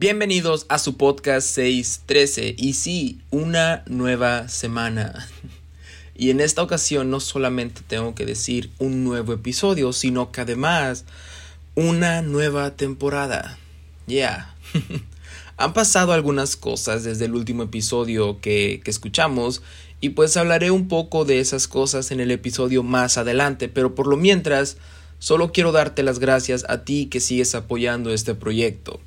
Bienvenidos a su podcast 613 y sí, una nueva semana. Y en esta ocasión no solamente tengo que decir un nuevo episodio, sino que además una nueva temporada. Ya. Han pasado algunas cosas desde el último episodio que, que escuchamos y pues hablaré un poco de esas cosas en el episodio más adelante, pero por lo mientras solo quiero darte las gracias a ti que sigues apoyando este proyecto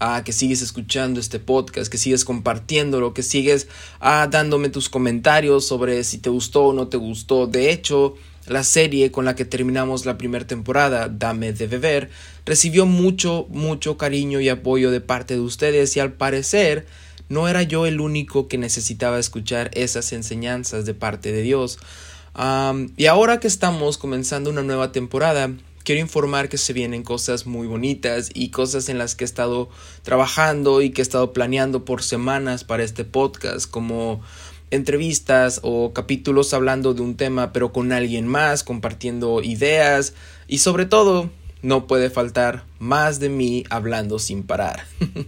a que sigues escuchando este podcast, que sigues compartiéndolo, que sigues ah, dándome tus comentarios sobre si te gustó o no te gustó. De hecho, la serie con la que terminamos la primera temporada, Dame de Beber, recibió mucho, mucho cariño y apoyo de parte de ustedes y al parecer no era yo el único que necesitaba escuchar esas enseñanzas de parte de Dios. y ahora que estamos comenzando una nueva temporada, quiero informar que se vienen cosas muy bonitas y cosas en las que he estado trabajando y que he estado planeando por semanas para este podcast, como entrevistas o capítulos hablando de un tema pero con alguien más, compartiendo ideas y sobre todo no puede faltar más de mí hablando sin parar.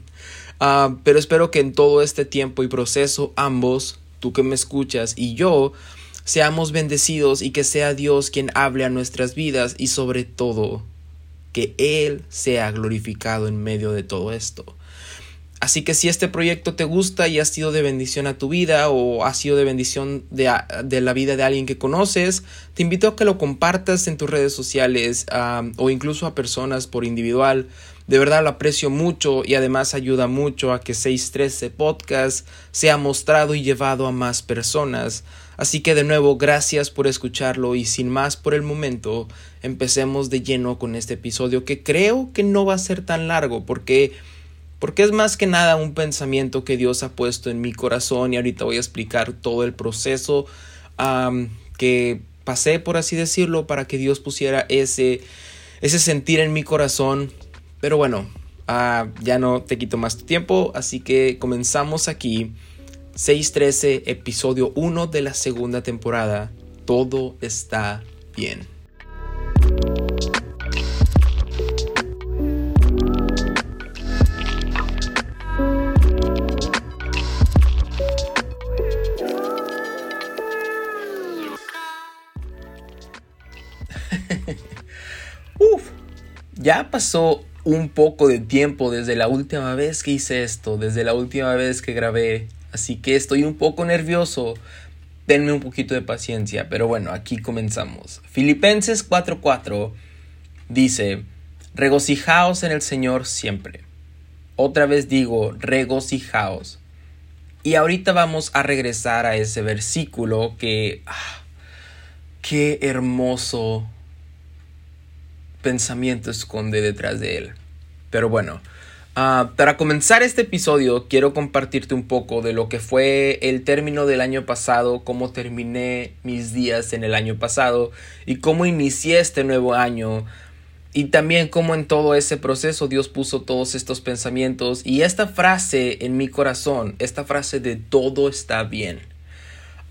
Ah, pero espero que en todo este tiempo y proceso ambos, tú que me escuchas y yo, seamos bendecidos y que sea Dios quien hable a nuestras vidas y sobre todo que Él sea glorificado en medio de todo esto. Así que si este proyecto te gusta y ha sido de bendición a tu vida o ha sido de bendición de, la vida de alguien que conoces, te invito a que lo compartas en tus redes sociales o incluso a personas por individual. De verdad lo aprecio mucho y además ayuda mucho a que 613 Podcast sea mostrado y llevado a más personas. Así que de nuevo, gracias por escucharlo y sin más por el momento, empecemos de lleno con este episodio que creo que no va a ser tan largo porque porque es más que nada un pensamiento que Dios ha puesto en mi corazón y ahorita voy a explicar todo el proceso que pasé, por así decirlo, para que Dios pusiera ese, ese sentir en mi corazón. Pero bueno, ah, ya no te quito más tu tiempo, así que comenzamos aquí 6.13, episodio 1 de la segunda temporada. Todo está bien. Uf, ya pasó un poco de tiempo desde la última vez que hice esto, desde la última vez que grabé Así que estoy un poco nervioso. Denme un poquito de paciencia. Pero bueno, aquí comenzamos. Filipenses 4:4 dice, regocijaos en el Señor siempre. Otra vez digo, regocijaos. Y ahorita vamos a regresar a ese versículo que... Ah, qué hermoso pensamiento esconde detrás de él. Pero bueno, Ah, para comenzar este episodio quiero compartirte un poco de lo que fue el término del año pasado, cómo terminé mis días en el año pasado y cómo inicié este nuevo año y también cómo en todo ese proceso Dios puso todos estos pensamientos y esta frase en mi corazón, esta frase de todo está bien.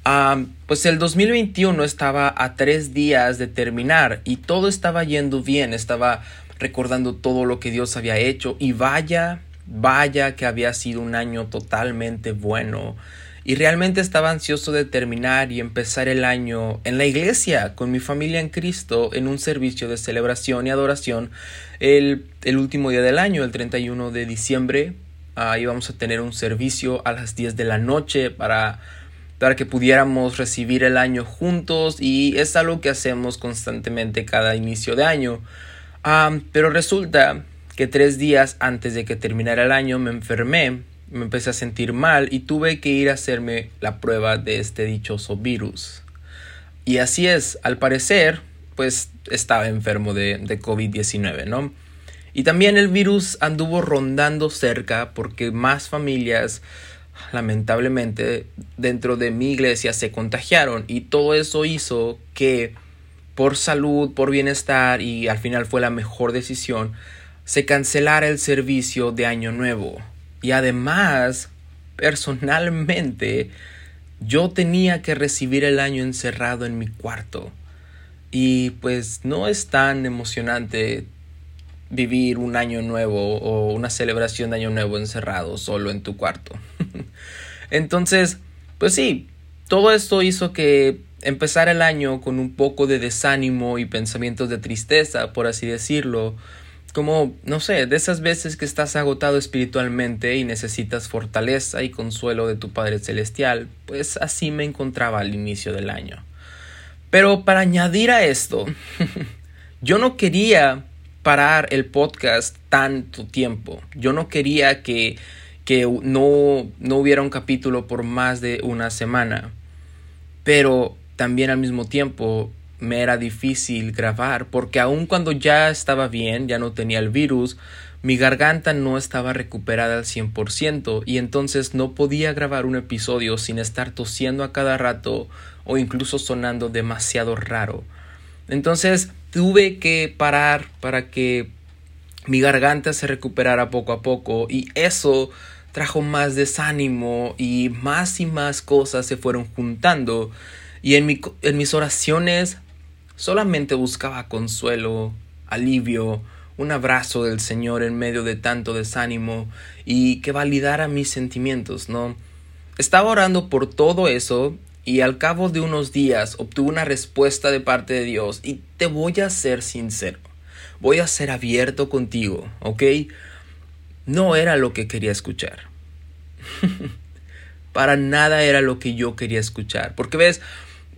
Ah, pues el 2021 estaba a tres días de terminar y todo estaba yendo bien, estaba recordando todo lo que Dios había hecho y vaya, vaya que había sido un año totalmente bueno. Y realmente estaba ansioso de terminar y empezar el año en la iglesia con mi familia en Cristo en un servicio de celebración y adoración el, último día del año, el 31 de diciembre. Ahí vamos a tener un servicio a las 10 de la noche para, para que pudiéramos recibir el año juntos y es algo que hacemos constantemente cada inicio de año pero resulta que tres días antes de que terminara el año me enfermé, me empecé a sentir mal y tuve que ir a hacerme la prueba de este dichoso virus. Y así es, al parecer, pues estaba enfermo de, de COVID-19, ¿no? Y también el virus anduvo rondando cerca porque más familias, lamentablemente, dentro de mi iglesia se contagiaron y todo eso hizo que por salud, por bienestar y al final fue la mejor decisión, se cancelara el servicio de Año Nuevo. Y además, personalmente, yo tenía que recibir el año encerrado en mi cuarto. Y pues no es tan emocionante vivir un año nuevo o una celebración de año nuevo encerrado solo en tu cuarto. Entonces, pues sí, todo esto hizo que empezar el año con un poco de desánimo y pensamientos de tristeza, por así decirlo, como, no sé, de esas veces que estás agotado espiritualmente y necesitas fortaleza y consuelo de tu Padre Celestial, pues así me encontraba al inicio del año. Pero para añadir a esto, yo no quería parar el podcast tanto tiempo. Yo no quería que, que no, no hubiera un capítulo por más de una semana. Pero también al mismo tiempo me era difícil grabar porque aun cuando ya estaba bien, ya no tenía el virus, mi garganta no estaba recuperada al 100% y entonces no podía grabar un episodio sin estar tosiendo a cada rato o incluso sonando demasiado raro. Entonces tuve que parar para que mi garganta se recuperara poco a poco y eso trajo más desánimo y más y más cosas se fueron juntando y en, mis oraciones solamente buscaba consuelo, alivio, un abrazo del Señor en medio de tanto desánimo y que validara mis sentimientos, ¿no? Estaba orando por todo eso y al cabo de unos días obtuve una respuesta de parte de Dios y te voy a ser sincero, voy a ser abierto contigo, ¿ok? No era lo que quería escuchar. Para nada era lo que yo quería escuchar. Porque ves,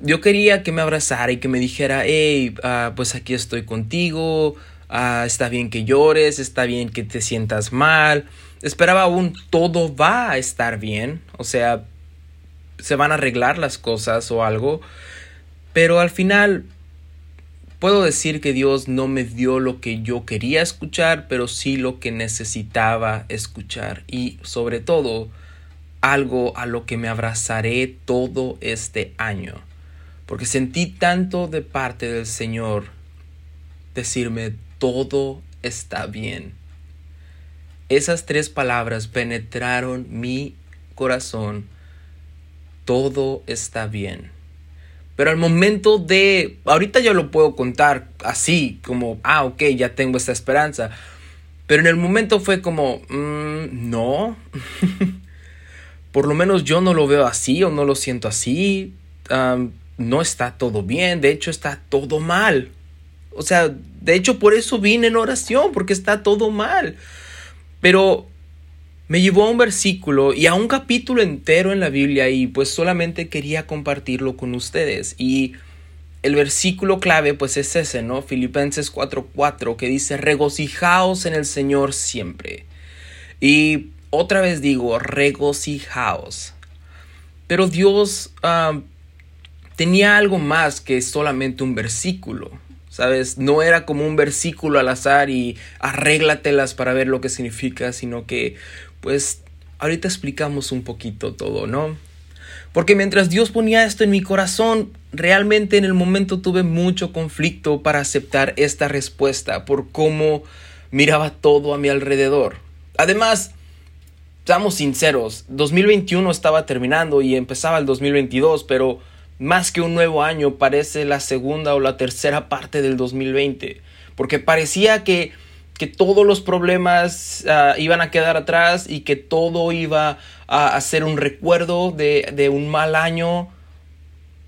yo quería que me abrazara y que me dijera, hey, ah, pues aquí estoy contigo, ah, está bien que llores, está bien que te sientas mal. Esperaba aún todo va a estar bien, o sea, se van a arreglar las cosas o algo, pero al final puedo decir que Dios no me dio lo que yo quería escuchar, pero sí lo que necesitaba escuchar y sobre todo algo a lo que me abrazaré todo este año porque sentí tanto de parte del Señor decirme, todo está bien. Esas tres palabras penetraron mi corazón, todo está bien. Pero al momento de, ahorita yo lo puedo contar así, como, ah, ok, ya tengo esta esperanza. Pero en el momento fue como, mm, no. Por lo menos yo no lo veo así o no lo siento así no está todo bien, de hecho está todo mal. O sea, de hecho por eso vine en oración, porque está todo mal. Pero me llevó a un versículo y a un capítulo entero en la Biblia y pues solamente quería compartirlo con ustedes. Y el versículo clave pues es ese, ¿no? Filipenses 4:4 que dice, regocijaos en el Señor siempre. Y otra vez digo, regocijaos. Pero Dios ah, tenía algo más que solamente un versículo. ¿Sabes? No era como un versículo al azar y arréglatelas para ver lo que significa, sino que, pues, ahorita explicamos un poquito todo, ¿no? Porque mientras Dios ponía esto en mi corazón, realmente en el momento tuve mucho conflicto para aceptar esta respuesta por cómo miraba todo a mi alrededor. Además, seamos sinceros, 2021 estaba terminando y empezaba el 2022, pero más que un nuevo año, parece la segunda o la tercera parte del 2020, porque parecía que, que todos los problemas ah, iban a quedar atrás y que todo iba a, ser un recuerdo de, de un mal año,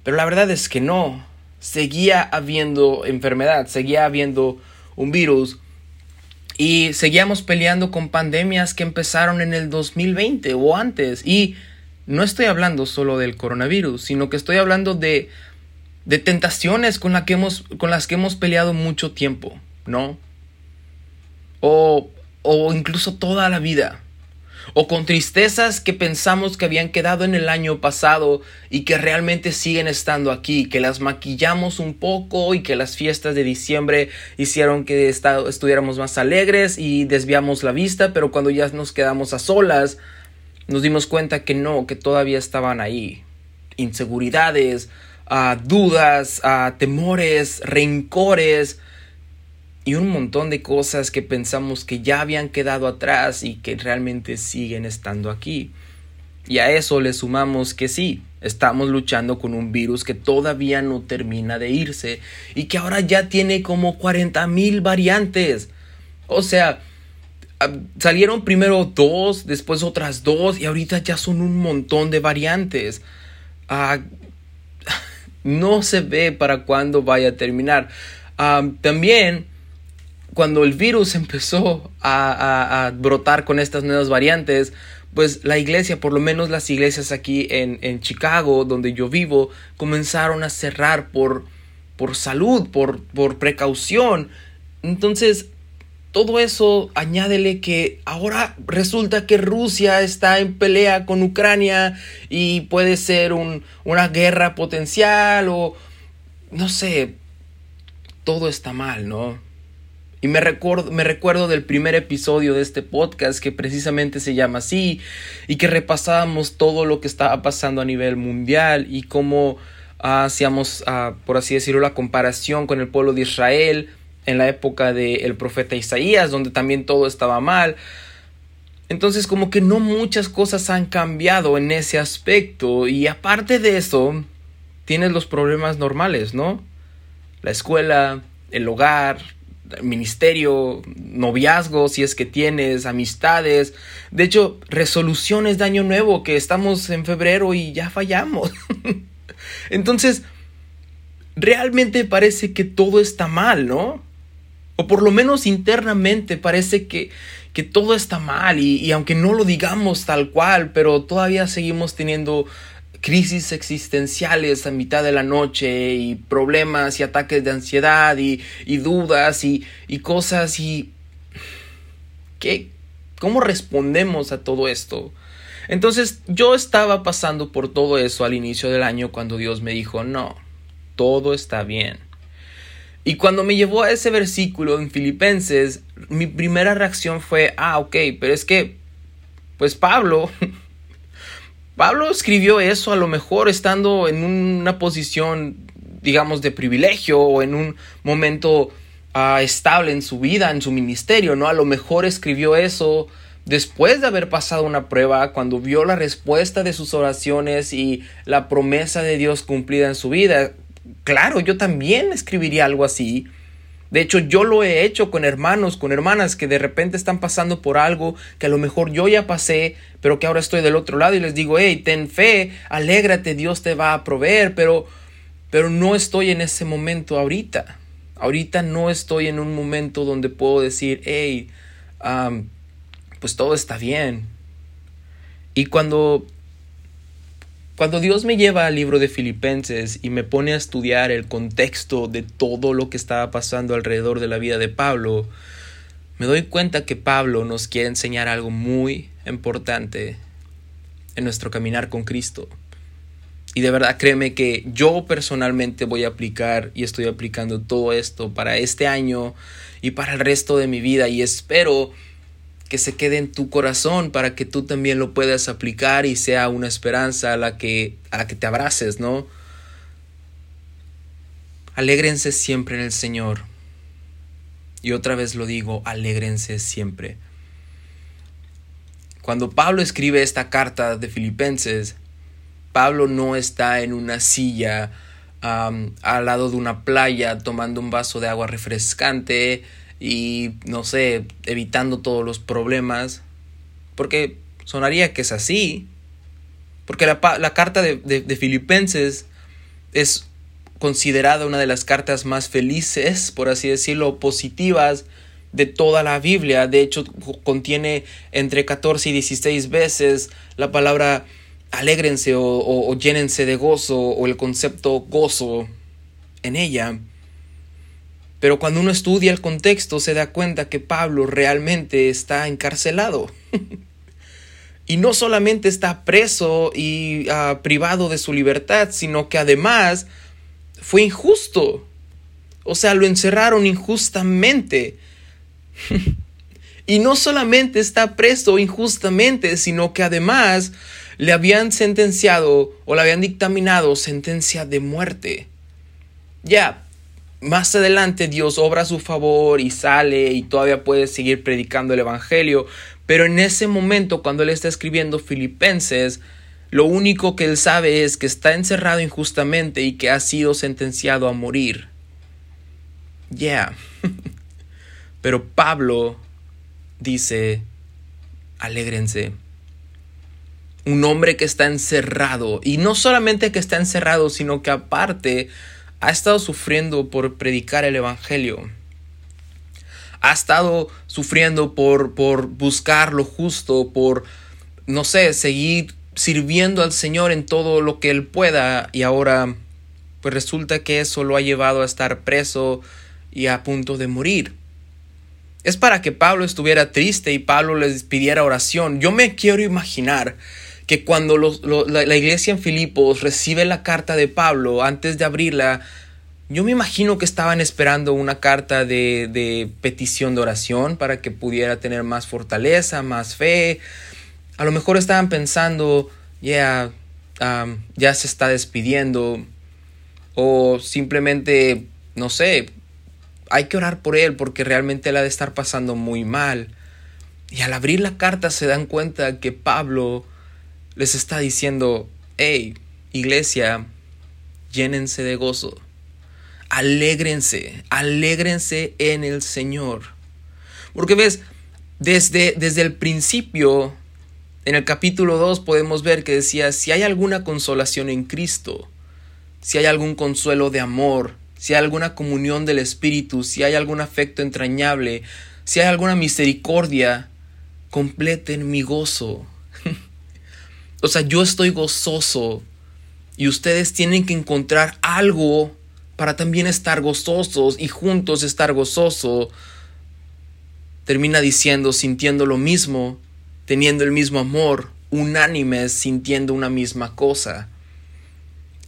pero la verdad es que no, seguía habiendo enfermedad, seguía habiendo un virus. Y seguíamos peleando con pandemias que empezaron en el 2020 o antes. Y no estoy hablando solo del coronavirus, sino que estoy hablando de, de tentaciones con, la que hemos, con las que hemos peleado mucho tiempo, ¿no? O, o incluso toda la vida. O con tristezas que pensamos que habían quedado en el año pasado y que realmente siguen estando aquí, que las maquillamos un poco y que las fiestas de diciembre hicieron que estuviéramos más alegres y desviamos la vista, pero cuando ya nos quedamos a solas, nos dimos cuenta que no, que todavía estaban ahí. Inseguridades, uh, dudas, uh, temores, rencores y un montón de cosas que pensamos que ya habían quedado atrás y que realmente siguen estando aquí. Y a eso le sumamos que sí, estamos luchando con un virus que todavía no termina de irse y que ahora ya tiene como 40 mil variantes. O sea, ah, salieron primero dos, después otras dos y ahorita ya son un montón de variantes. Ah, no se ve para cuándo vaya a terminar. Ah, también cuando el virus empezó a, brotar con estas nuevas variantes, pues la iglesia, por lo menos las iglesias aquí en, en Chicago, donde yo vivo, comenzaron a cerrar por, por salud, por, por precaución. Entonces, todo eso añádele que ahora resulta que Rusia está en pelea con Ucrania y puede ser un, una guerra potencial o no sé, todo está mal, ¿no? Y me recuerdo, me recuerdo del primer episodio de este podcast que precisamente se llama así y que repasábamos todo lo que estaba pasando a nivel mundial y cómo hacíamos, ah, por así decirlo, la comparación con el pueblo de Israel en la época del profeta Isaías, donde también todo estaba mal. Entonces como que no muchas cosas han cambiado en ese aspecto y aparte de eso, tienes los problemas normales, ¿no? La escuela, el hogar, ministerio, noviazgo, si es que tienes, amistades. De hecho, resoluciones de año nuevo, que estamos en febrero y ya fallamos. Entonces, realmente parece que todo está mal, ¿no? O por lo menos internamente parece que, que todo está mal y, y aunque no lo digamos tal cual, pero todavía seguimos teniendo crisis existenciales a mitad de la noche y problemas y ataques de ansiedad y, dudas y, cosas y... ¿Qué? ¿Cómo respondemos a todo esto? Entonces yo estaba pasando por todo eso al inicio del año cuando Dios me dijo, no, todo está bien. Y cuando me llevó a ese versículo en Filipenses, mi primera reacción fue, ah, ok, pero es que, pues Pablo Pablo escribió eso a lo mejor estando en una posición, digamos, de privilegio o en un momento ah, estable en su vida, en su ministerio, ¿no? A lo mejor escribió eso después de haber pasado una prueba, cuando vio la respuesta de sus oraciones y la promesa de Dios cumplida en su vida. Claro, yo también escribiría algo así. De hecho, yo lo he hecho con hermanos, con hermanas que de repente están pasando por algo que a lo mejor yo ya pasé, pero que ahora estoy del otro lado y les digo, hey, ten fe, alégrate, Dios te va a proveer, pero, pero no estoy en ese momento ahorita. Ahorita no estoy en un momento donde puedo decir, hey, pues todo está bien. Y cuando cuando Dios me lleva al libro de Filipenses y me pone a estudiar el contexto de todo lo que estaba pasando alrededor de la vida de Pablo, me doy cuenta que Pablo nos quiere enseñar algo muy importante en nuestro caminar con Cristo. Y de verdad créeme que yo personalmente voy a aplicar y estoy aplicando todo esto para este año y para el resto de mi vida y espero que se quede en tu corazón para que tú también lo puedas aplicar y sea una esperanza a la que, a la que te abraces, ¿no? Alégrense siempre en el Señor. Y otra vez lo digo, alégrense siempre. Cuando Pablo escribe esta carta de Filipenses, Pablo no está en una silla al lado de una playa tomando un vaso de agua refrescante, y no sé, evitando todos los problemas, porque sonaría que es así, porque la, carta de, de, Filipenses es considerada una de las cartas más felices, por así decirlo, positivas de toda la Biblia. De hecho, contiene entre 14 y 16 veces la palabra alégrense o, o llénense de gozo o el concepto gozo en ella. Pero cuando uno estudia el contexto se da cuenta que Pablo realmente está encarcelado. y no solamente está preso y ah, privado de su libertad, sino que además fue injusto. O sea, lo encerraron injustamente. y no solamente está preso injustamente, sino que además le habían sentenciado o le habían dictaminado sentencia de muerte. Ya, más adelante Dios obra a su favor y sale y todavía puede seguir predicando el Evangelio, pero en ese momento cuando él está escribiendo Filipenses, lo único que él sabe es que está encerrado injustamente y que ha sido sentenciado a morir. Yeah. Pero Pablo dice, alégrense. Un hombre que está encerrado, y no solamente que está encerrado, sino que aparte ha estado sufriendo por predicar el Evangelio. Ha estado sufriendo por, por buscar lo justo, por, no sé, seguir sirviendo al Señor en todo lo que Él pueda, y ahora pues resulta que eso lo ha llevado a estar preso y a punto de morir. Es para que Pablo estuviera triste y Pablo les pidiera oración. Yo me quiero imaginar que cuando la, iglesia en Filipos recibe la carta de Pablo, antes de abrirla, yo me imagino que estaban esperando una carta de, petición de oración para que pudiera tener más fortaleza, más fe. A lo mejor estaban pensando, ya, um, ya se está despidiendo. O simplemente, no sé, hay que orar por él porque realmente él ha de estar pasando muy mal. Y al abrir la carta se dan cuenta que Pablo les está diciendo, hey, iglesia, llénense de gozo, alégrense, alégrense en el Señor. Porque ves, desde, desde el principio, en el capítulo 2 podemos ver que decía, si hay alguna consolación en Cristo, si hay algún consuelo de amor, si hay alguna comunión del Espíritu, si hay algún afecto entrañable, si hay alguna misericordia, completen mi gozo. O sea, yo estoy gozoso y ustedes tienen que encontrar algo para también estar gozosos y juntos estar gozoso. Termina diciendo, sintiendo lo mismo, teniendo el mismo amor, unánimes, sintiendo una misma cosa.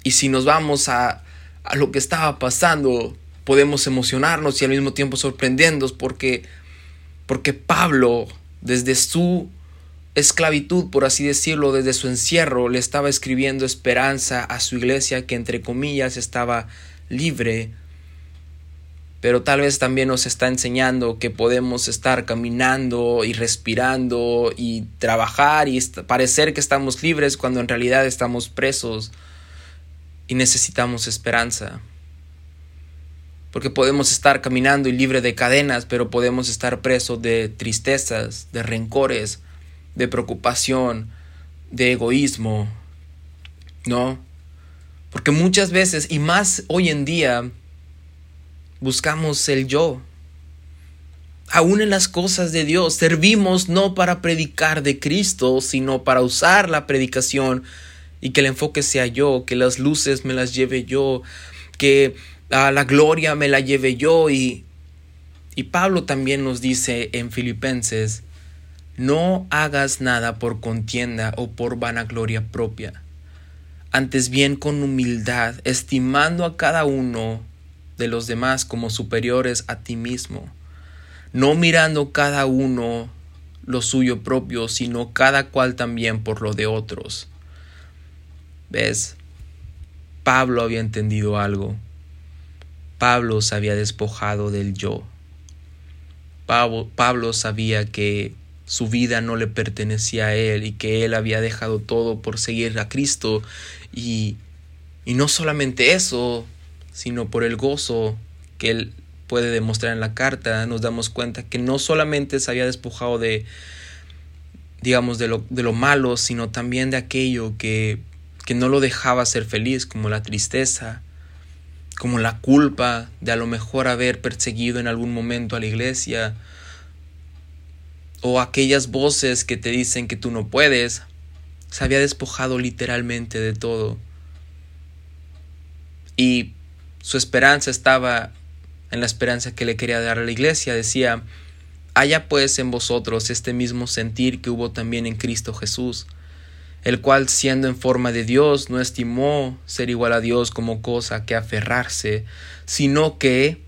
Y si nos vamos a a lo que estaba pasando, podemos emocionarnos y al mismo tiempo sorprendernos porque, porque Pablo, desde su esclavitud, por así decirlo, desde su encierro, le estaba escribiendo esperanza a su iglesia que entre comillas estaba libre, pero tal vez también nos está enseñando que podemos estar caminando y respirando y trabajar y parecer que estamos libres cuando en realidad estamos presos y necesitamos esperanza. Porque podemos estar caminando y libre de cadenas, pero podemos estar presos de tristezas, de rencores, de preocupación, de egoísmo. ¿No? Porque muchas veces, y más hoy en día, buscamos el yo. Aún en las cosas de Dios, servimos no para predicar de Cristo, sino para usar la predicación y que el enfoque sea yo, que las luces me las lleve yo, que ah, la gloria me la lleve yo y, y Pablo también nos dice en Filipenses, no hagas nada por contienda o por vanagloria propia, antes bien con humildad, estimando a cada uno de los demás como superiores a ti mismo, no mirando cada uno lo suyo propio, sino cada cual también por lo de otros. ¿Ves? Pablo había entendido algo. Pablo se había despojado del yo. Pablo, sabía que su vida no le pertenecía a él y que él había dejado todo por seguir a Cristo. Y, y no solamente eso, sino por el gozo que él puede demostrar en la carta, nos damos cuenta que no solamente se había despojado de, digamos, de lo, de lo malo, sino también de aquello que que no lo dejaba ser feliz, como la tristeza, como la culpa de a lo mejor haber perseguido en algún momento a la iglesia, o aquellas voces que te dicen que tú no puedes, se había despojado literalmente de todo. Y su esperanza estaba en la esperanza que le quería dar a la iglesia. Decía, haya pues en vosotros este mismo sentir que hubo también en Cristo Jesús el cual siendo en forma de Dios no estimó ser igual a Dios como cosa que aferrarse, sino que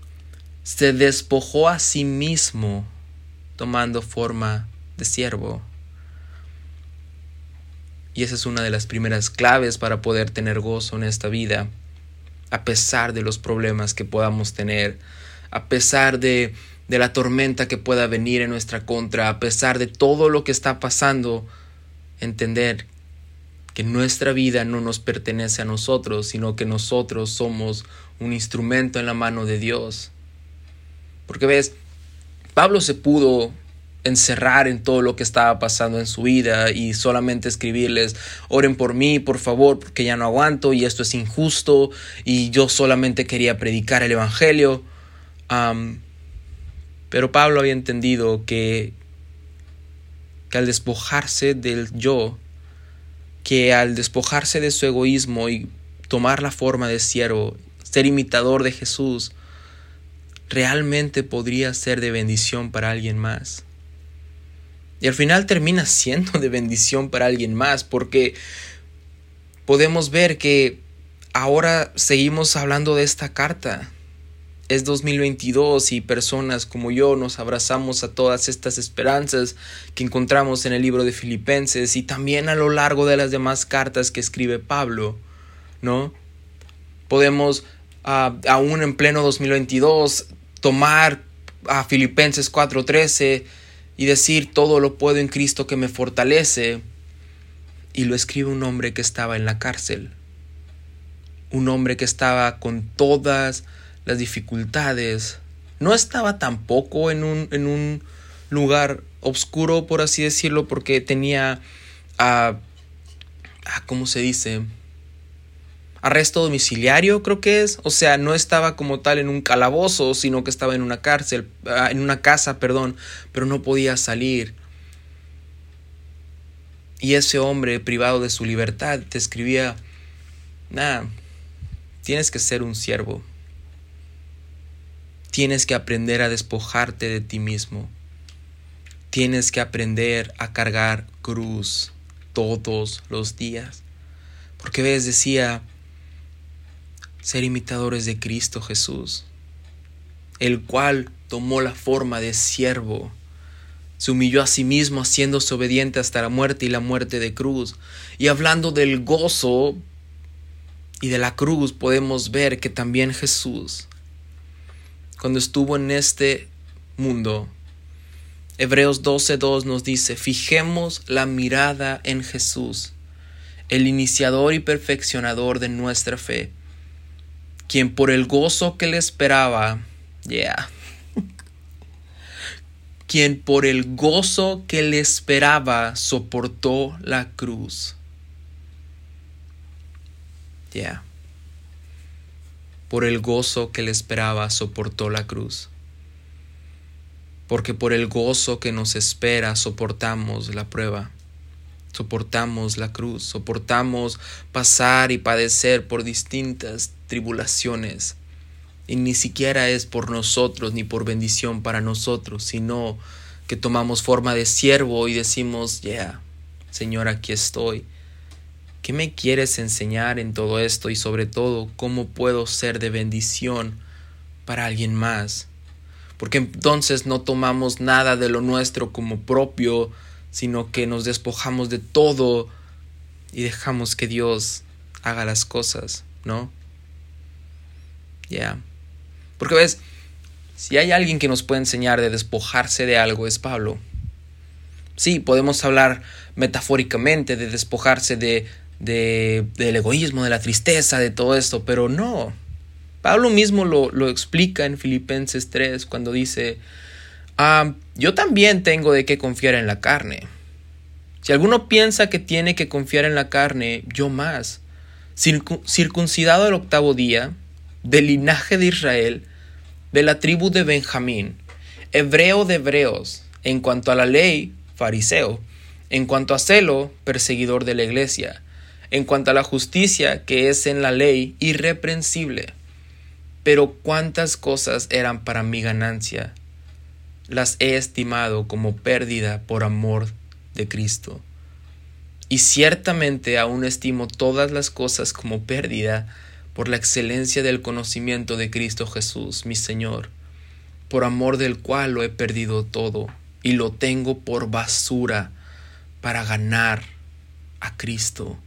se despojó a sí mismo, tomando forma de siervo. Y esa es una de las primeras claves para poder tener gozo en esta vida, a pesar de los problemas que podamos tener, a pesar de, de la tormenta que pueda venir en nuestra contra, a pesar de todo lo que está pasando, entender que nuestra vida no nos pertenece a nosotros, sino que nosotros somos un instrumento en la mano de Dios. Porque ves, Pablo se pudo encerrar en todo lo que estaba pasando en su vida y solamente escribirles, oren por mí, por favor, porque ya no aguanto y esto es injusto y yo solamente quería predicar el Evangelio. pero Pablo había entendido que, que al despojarse del yo, que al despojarse de su egoísmo y tomar la forma de siervo, ser imitador de Jesús, realmente podría ser de bendición para alguien más. Y al final termina siendo de bendición para alguien más, porque podemos ver que ahora seguimos hablando de esta carta. Es 2022 y personas como yo nos abrazamos a todas estas esperanzas que encontramos en el libro de Filipenses y también a lo largo de las demás cartas que escribe Pablo, ¿no? Podemos, ah, aún en pleno 2022, tomar a Filipenses 4:13 y decir todo lo puedo en Cristo que me fortalece. Y lo escribe un hombre que estaba en la cárcel. Un hombre que estaba con todas las dificultades. No estaba tampoco en un, en un lugar oscuro, por así decirlo, porque tenía a... ¿Cómo se dice? Arresto domiciliario, creo que es. O sea, no estaba como tal en un calabozo, sino que estaba en una cárcel, ah, en una casa, perdón, pero no podía salir. Y ese hombre privado de su libertad te escribía, nada, tienes que ser un siervo. Tienes que aprender a despojarte de ti mismo. Tienes que aprender a cargar cruz todos los días. Porque ves, decía, ser imitadores de Cristo Jesús, el cual tomó la forma de siervo, se humilló a sí mismo haciéndose obediente hasta la muerte y la muerte de cruz. Y hablando del gozo y de la cruz, podemos ver que también Jesús, cuando estuvo en este mundo, Hebreos 12.2 nos dice, fijemos la mirada en Jesús, el iniciador y perfeccionador de nuestra fe quien por el gozo que le esperaba, yeah, quien por el gozo que le esperaba soportó la cruz. Yeah. Por el gozo que le esperaba soportó la cruz. Porque por el gozo que nos espera soportamos la prueba soportamos la cruz, soportamos pasar y padecer por distintas tribulaciones. Y ni siquiera es por nosotros ni por bendición para nosotros, sino que tomamos forma de siervo y decimos, ya, Señor, aquí estoy. ¿Qué me quieres enseñar en todo esto y sobre todo cómo puedo ser de bendición para alguien más? Porque entonces no tomamos nada de lo nuestro como propio, sino que nos despojamos de todo y dejamos que Dios haga las cosas, ¿no? Ya. Porque ves, si hay alguien que nos puede enseñar de despojarse de algo es Pablo. Sí, podemos hablar metafóricamente de despojarse de, de, del egoísmo, de la tristeza, de todo esto, pero no. Pablo mismo lo, lo explica en Filipenses 3 cuando dice, Ah, yo también tengo de qué confiar en la carne. Si alguno piensa que tiene que confiar en la carne, yo más. circuncidado el octavo día, del linaje de Israel, de la tribu de Benjamín, hebreo de hebreos, en cuanto a la ley, fariseo, en cuanto a celo, perseguidor de la iglesia, en cuanto a la justicia que es en la ley, irreprensible. Pero cuántas cosas eran para mi ganancia, las he estimado como pérdida por amor de Cristo. Y ciertamente aún estimo todas las cosas como pérdida por la excelencia del conocimiento de Cristo Jesús, mi Señor, por amor del cual lo he perdido todo y lo tengo por basura para ganar a Cristo.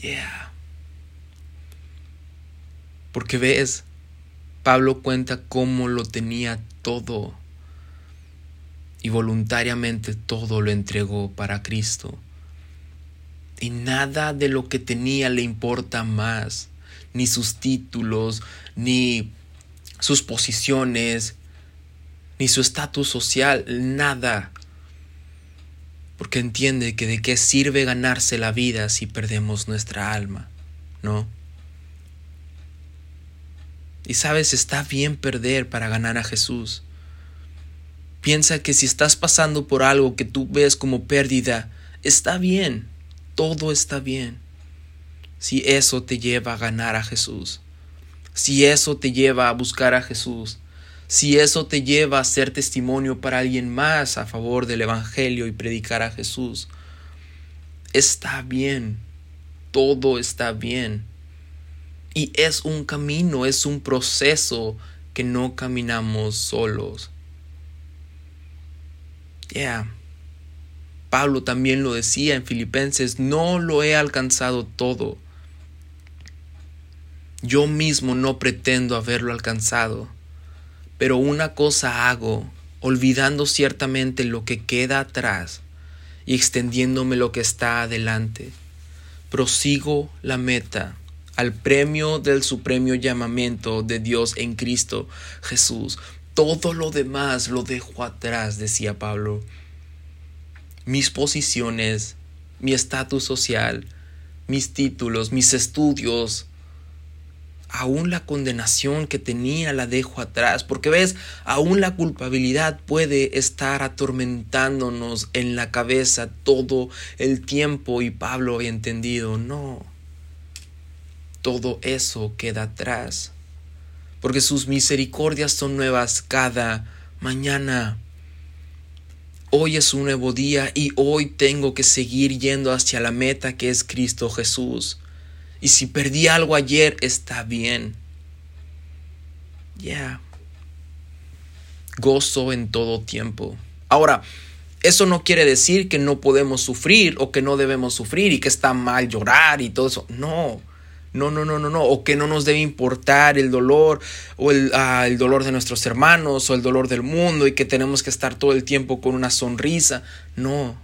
Yeah. Porque ves, Pablo cuenta cómo lo tenía todo y voluntariamente todo lo entregó para Cristo. Y nada de lo que tenía le importa más, ni sus títulos, ni sus posiciones, ni su estatus social, nada. Porque entiende que de qué sirve ganarse la vida si perdemos nuestra alma, ¿no? Y sabes, está bien perder para ganar a Jesús. Piensa que si estás pasando por algo que tú ves como pérdida, está bien, todo está bien. Si eso te lleva a ganar a Jesús, si eso te lleva a buscar a Jesús, si eso te lleva a ser testimonio para alguien más a favor del Evangelio y predicar a Jesús, está bien, todo está bien. Y es un camino, es un proceso que no caminamos solos. Ya. Pablo también lo decía en Filipenses, no lo he alcanzado todo. Yo mismo no pretendo haberlo alcanzado pero una cosa hago, olvidando ciertamente lo que queda atrás y extendiéndome lo que está adelante. Prosigo la meta al premio del supremo llamamiento de Dios en Cristo Jesús. Todo lo demás lo dejo atrás, decía Pablo. Mis posiciones, mi estatus social, mis títulos, mis estudios, aún la condenación que tenía la dejo atrás, porque ves, aún la culpabilidad puede estar atormentándonos en la cabeza todo el tiempo y Pablo había entendido, no, todo eso queda atrás, porque sus misericordias son nuevas cada mañana. Hoy es un nuevo día y hoy tengo que seguir yendo hacia la meta que es Cristo Jesús. Y si perdí algo ayer, está bien. Ya. Gozo en todo tiempo. Ahora, eso no quiere decir que no podemos sufrir o que no debemos sufrir y que está mal llorar y todo eso. No. No, no, no, no, no. O que no nos debe importar el dolor o el, ah, el dolor de nuestros hermanos o el dolor del mundo y que tenemos que estar todo el tiempo con una sonrisa. No.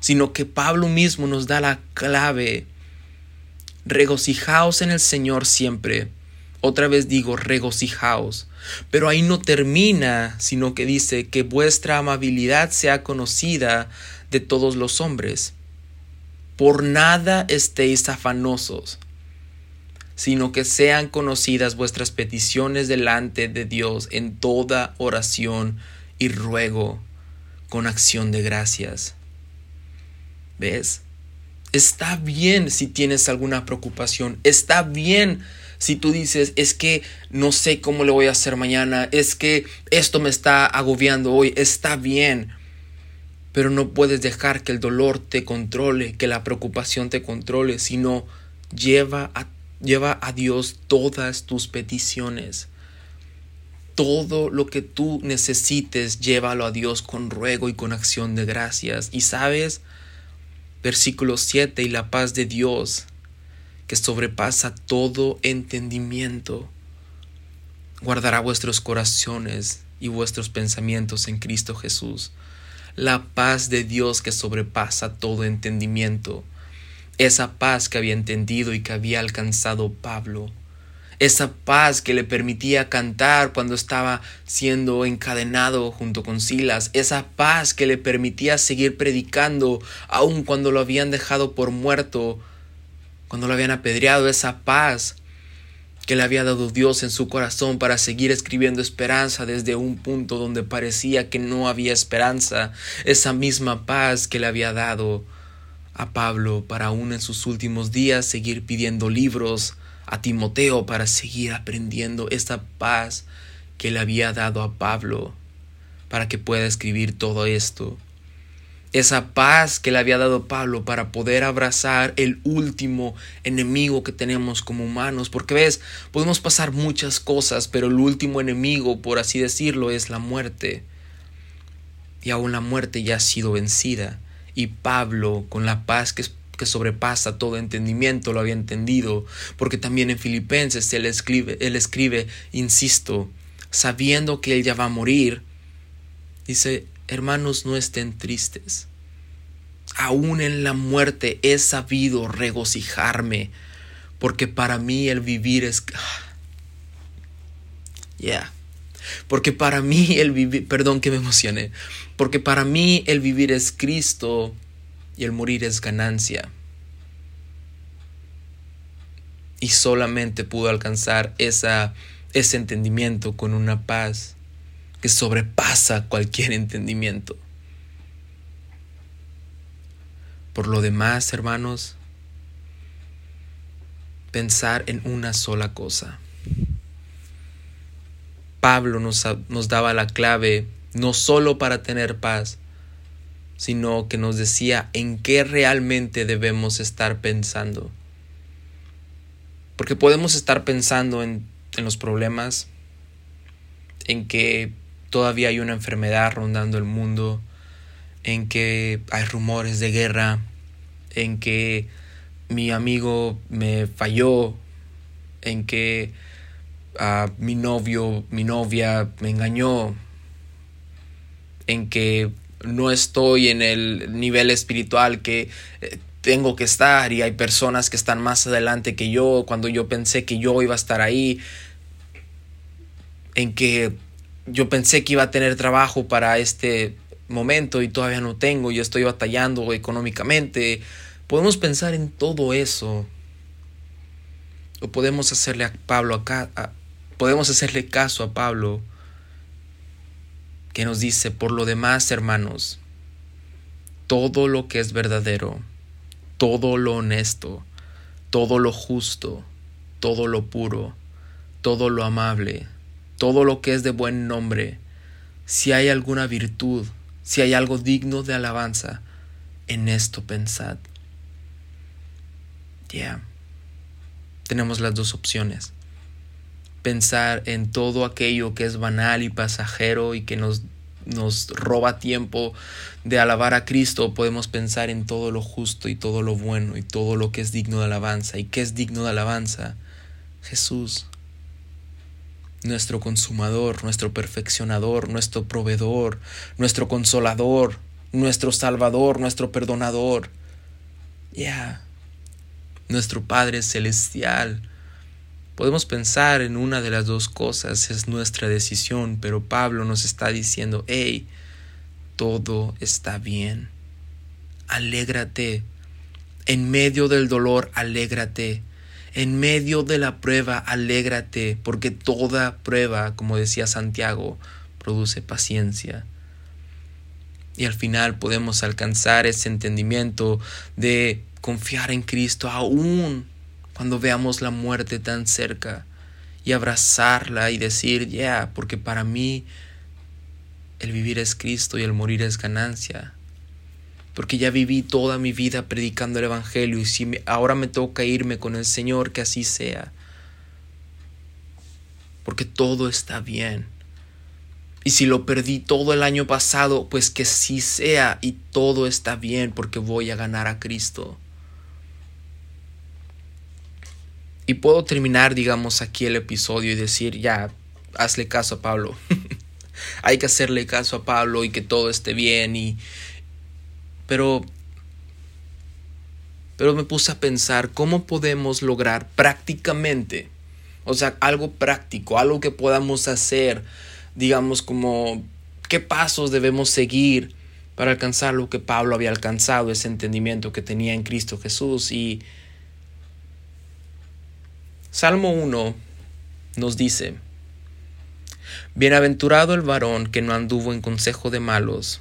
Sino que Pablo mismo nos da la clave regocijaos en el Señor siempre. Otra vez digo, regocijaos. Pero ahí no termina, sino que dice que vuestra amabilidad sea conocida de todos los hombres. Por nada estéis afanosos, sino que sean conocidas vuestras peticiones delante de Dios en toda oración y ruego con acción de gracias. ¿Ves? Está bien si tienes alguna preocupación. Está bien si tú dices, es que no sé cómo le voy a hacer mañana, es que esto me está agobiando hoy. Está bien. Pero no puedes dejar que el dolor te controle, que la preocupación te controle, sino lleva a, lleva a Dios todas tus peticiones. Todo lo que tú necesites, llévalo a Dios con ruego y con acción de gracias. Y sabes, Versículo 7, y la paz de Dios, que sobrepasa todo entendimiento, guardará vuestros corazones y vuestros pensamientos en Cristo Jesús. La paz de Dios que sobrepasa todo entendimiento, esa paz que había entendido y que había alcanzado Pablo, esa paz que le permitía cantar cuando estaba siendo encadenado junto con Silas, esa paz que le permitía seguir predicando aun cuando lo habían dejado por muerto, cuando lo habían apedreado, esa paz que le había dado Dios en su corazón para seguir escribiendo esperanza desde un punto donde parecía que no había esperanza, esa misma paz que le había dado a Pablo para aún en sus últimos días seguir pidiendo libros, a Timoteo para seguir aprendiendo esta paz que le había dado a Pablo para que pueda escribir todo esto. Esa paz que le había dado Pablo para poder abrazar el último enemigo que tenemos como humanos. Porque ves, podemos pasar muchas cosas, pero el último enemigo, por así decirlo, es la muerte. Y aún la muerte ya ha sido vencida. Y Pablo, con la paz que que sobrepasa todo entendimiento, lo había entendido, porque también en Filipenses él escribe, él escribe, insisto, sabiendo que él ya va a morir, dice, hermanos, no estén tristes. Aún en la muerte he sabido regocijarme, porque para mí el vivir es... Ya. Porque para mí el vivir, perdón que me emocioné, porque para mí el vivir es Cristo y el morir es ganancia. Y solamente pudo alcanzar esa, ese entendimiento con una paz que sobrepasa cualquier entendimiento. Por lo demás, hermanos, pensar en una sola cosa. Pablo nos, nos, daba la clave no solo para tener paz, sino que nos decía en qué realmente debemos estar pensando. Porque podemos estar pensando en, en los problemas, en que todavía hay una enfermedad rondando el mundo, en que hay rumores de guerra, en que mi amigo me falló, en que uh, mi novio, mi novia me engañó, en que no estoy en el nivel espiritual que eh, tengo que estar y hay personas que están más adelante que yo cuando yo pensé que yo iba a estar ahí, en que yo pensé que iba a tener trabajo para este momento y todavía no tengo, y estoy batallando económicamente. Podemos pensar en todo eso. O podemos hacerle a Pablo acá, podemos hacerle caso a Pablo que nos dice, por lo demás, hermanos, todo lo que es verdadero, todo lo honesto, todo lo justo, todo lo puro, todo lo amable, todo lo que es de buen nombre, si hay alguna virtud, si hay algo digno de alabanza, en esto pensad. Ya. Tenemos las dos opciones. Pensar en todo aquello que es banal y pasajero y que nos, nos roba tiempo de alabar a Cristo. Podemos pensar en todo lo justo y todo lo bueno y todo lo que es digno de alabanza. ¿Y qué es digno de alabanza? Jesús nuestro consumador, nuestro perfeccionador, nuestro proveedor, nuestro consolador, nuestro salvador, nuestro perdonador. Ya, nuestro Padre Celestial. Podemos pensar en una de las dos cosas, es nuestra decisión, pero Pablo nos está diciendo, hey, todo está bien. Alégrate. En medio del dolor, alégrate en medio de la prueba, alégrate, porque toda prueba, como decía Santiago, produce paciencia. Y al final podemos alcanzar ese entendimiento de confiar en Cristo aún cuando veamos la muerte tan cerca y abrazarla y decir, ya, porque para mí el vivir es Cristo y el morir es ganancia porque ya viví toda mi vida predicando el Evangelio y si ahora me toca irme con el Señor, que así sea. Porque todo está bien. Y si lo perdí todo el año pasado, pues que sí sea y todo está bien porque voy a ganar a Cristo. Y puedo terminar, digamos, aquí el episodio y decir, ya, hazle caso a Pablo. Hay que hacerle caso a Pablo y que todo esté bien y, pero, pero me puse a pensar cómo podemos lograr prácticamente, o sea, algo práctico, algo que podamos hacer, digamos como qué pasos debemos seguir para alcanzar lo que Pablo había alcanzado, ese entendimiento que tenía en Cristo Jesús. Y Salmo 1 nos dice, Bienaventurado el varón que no anduvo en consejo de malos,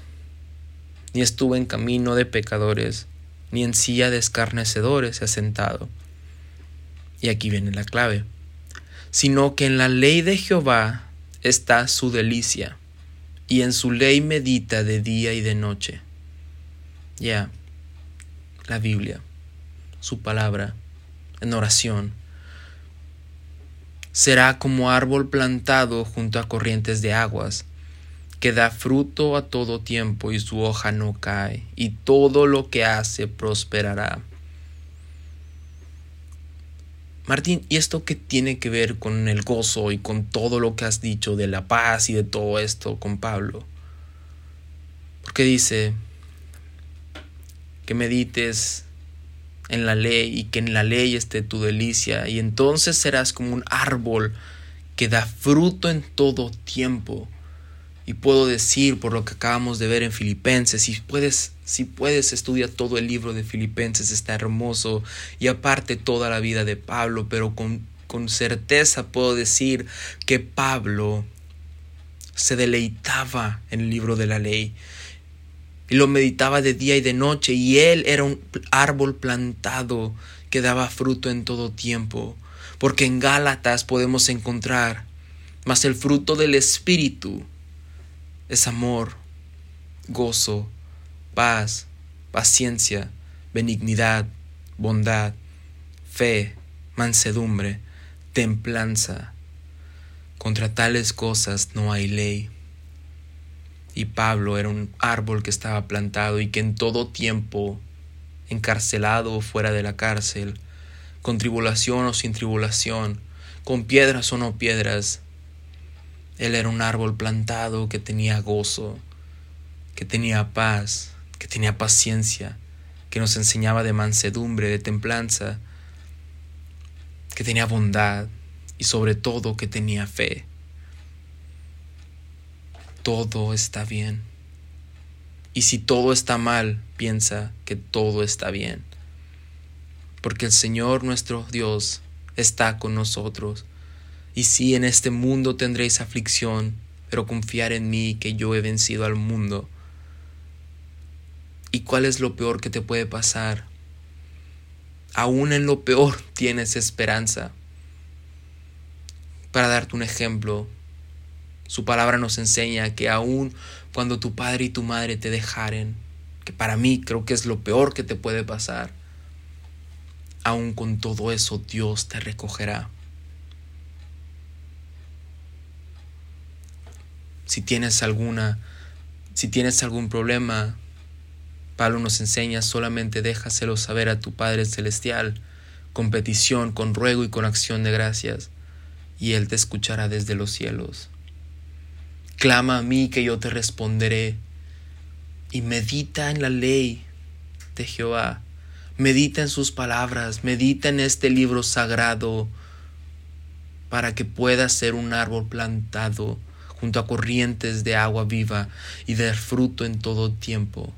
ni estuvo en camino de pecadores, ni en silla de escarnecedores se ha sentado. Y aquí viene la clave, sino que en la ley de Jehová está su delicia, y en su ley medita de día y de noche. Ya, la Biblia, su palabra, en oración, será como árbol plantado junto a corrientes de aguas, que da fruto a todo tiempo y su hoja no cae, y todo lo que hace prosperará. Martín, ¿y esto qué tiene que ver con el gozo y con todo lo que has dicho de la paz y de todo esto con Pablo? Porque dice que medites en la ley y que en la ley esté tu delicia y entonces serás como un árbol que da fruto en todo tiempo. Y puedo decir por lo que acabamos de ver en Filipenses, si puedes, si puedes estudiar todo el libro de Filipenses, está hermoso. Y aparte toda la vida de Pablo, pero con, con certeza puedo decir que Pablo se deleitaba en el libro de la ley y lo meditaba de día y de noche, y él era un árbol plantado que daba fruto en todo tiempo, porque en Gálatas podemos encontrar, mas el fruto del Espíritu es amor, gozo, paz, paciencia, benignidad, bondad, fe, mansedumbre, templanza. Contra tales cosas no hay ley. Y Pablo era un árbol que estaba plantado y que en todo tiempo, encarcelado o fuera de la cárcel, con tribulación o sin tribulación, con piedras o no piedras, él era un árbol plantado que tenía gozo, que tenía paz, que tenía paciencia, que nos enseñaba de mansedumbre, de templanza, que tenía bondad y sobre todo que tenía fe todo está bien. Y si todo está mal, piensa que todo está bien. Porque el Señor nuestro Dios está con nosotros. Y si en este mundo tendréis aflicción, pero confiar en mí que yo he vencido al mundo. ¿Y cuál es lo peor que te puede pasar? Aún en lo peor tienes esperanza. Para darte un ejemplo, su palabra nos enseña que aun cuando tu padre y tu madre te dejaren, que para mí creo que es lo peor que te puede pasar, aun con todo eso Dios te recogerá. Si tienes alguna, si tienes algún problema, Pablo nos enseña solamente déjaselo saber a tu Padre celestial, con petición, con ruego y con acción de gracias, y Él te escuchará desde los cielos. Clama a mí que yo te responderé. Y medita en la ley de Jehová. Medita en sus palabras. Medita en este libro sagrado para que puedas ser un árbol plantado junto a corrientes de agua viva y dar fruto en todo tiempo.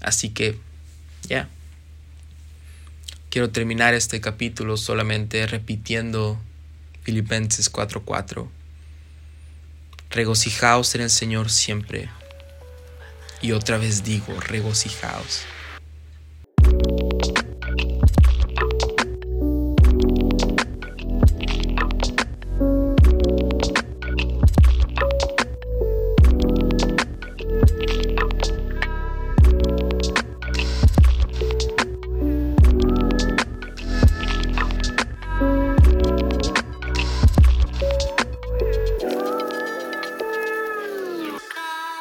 Así que, ya. Quiero terminar este capítulo solamente repitiendo Filipenses 4:4. Regocijaos en el Señor siempre. Y otra vez digo, regocijaos.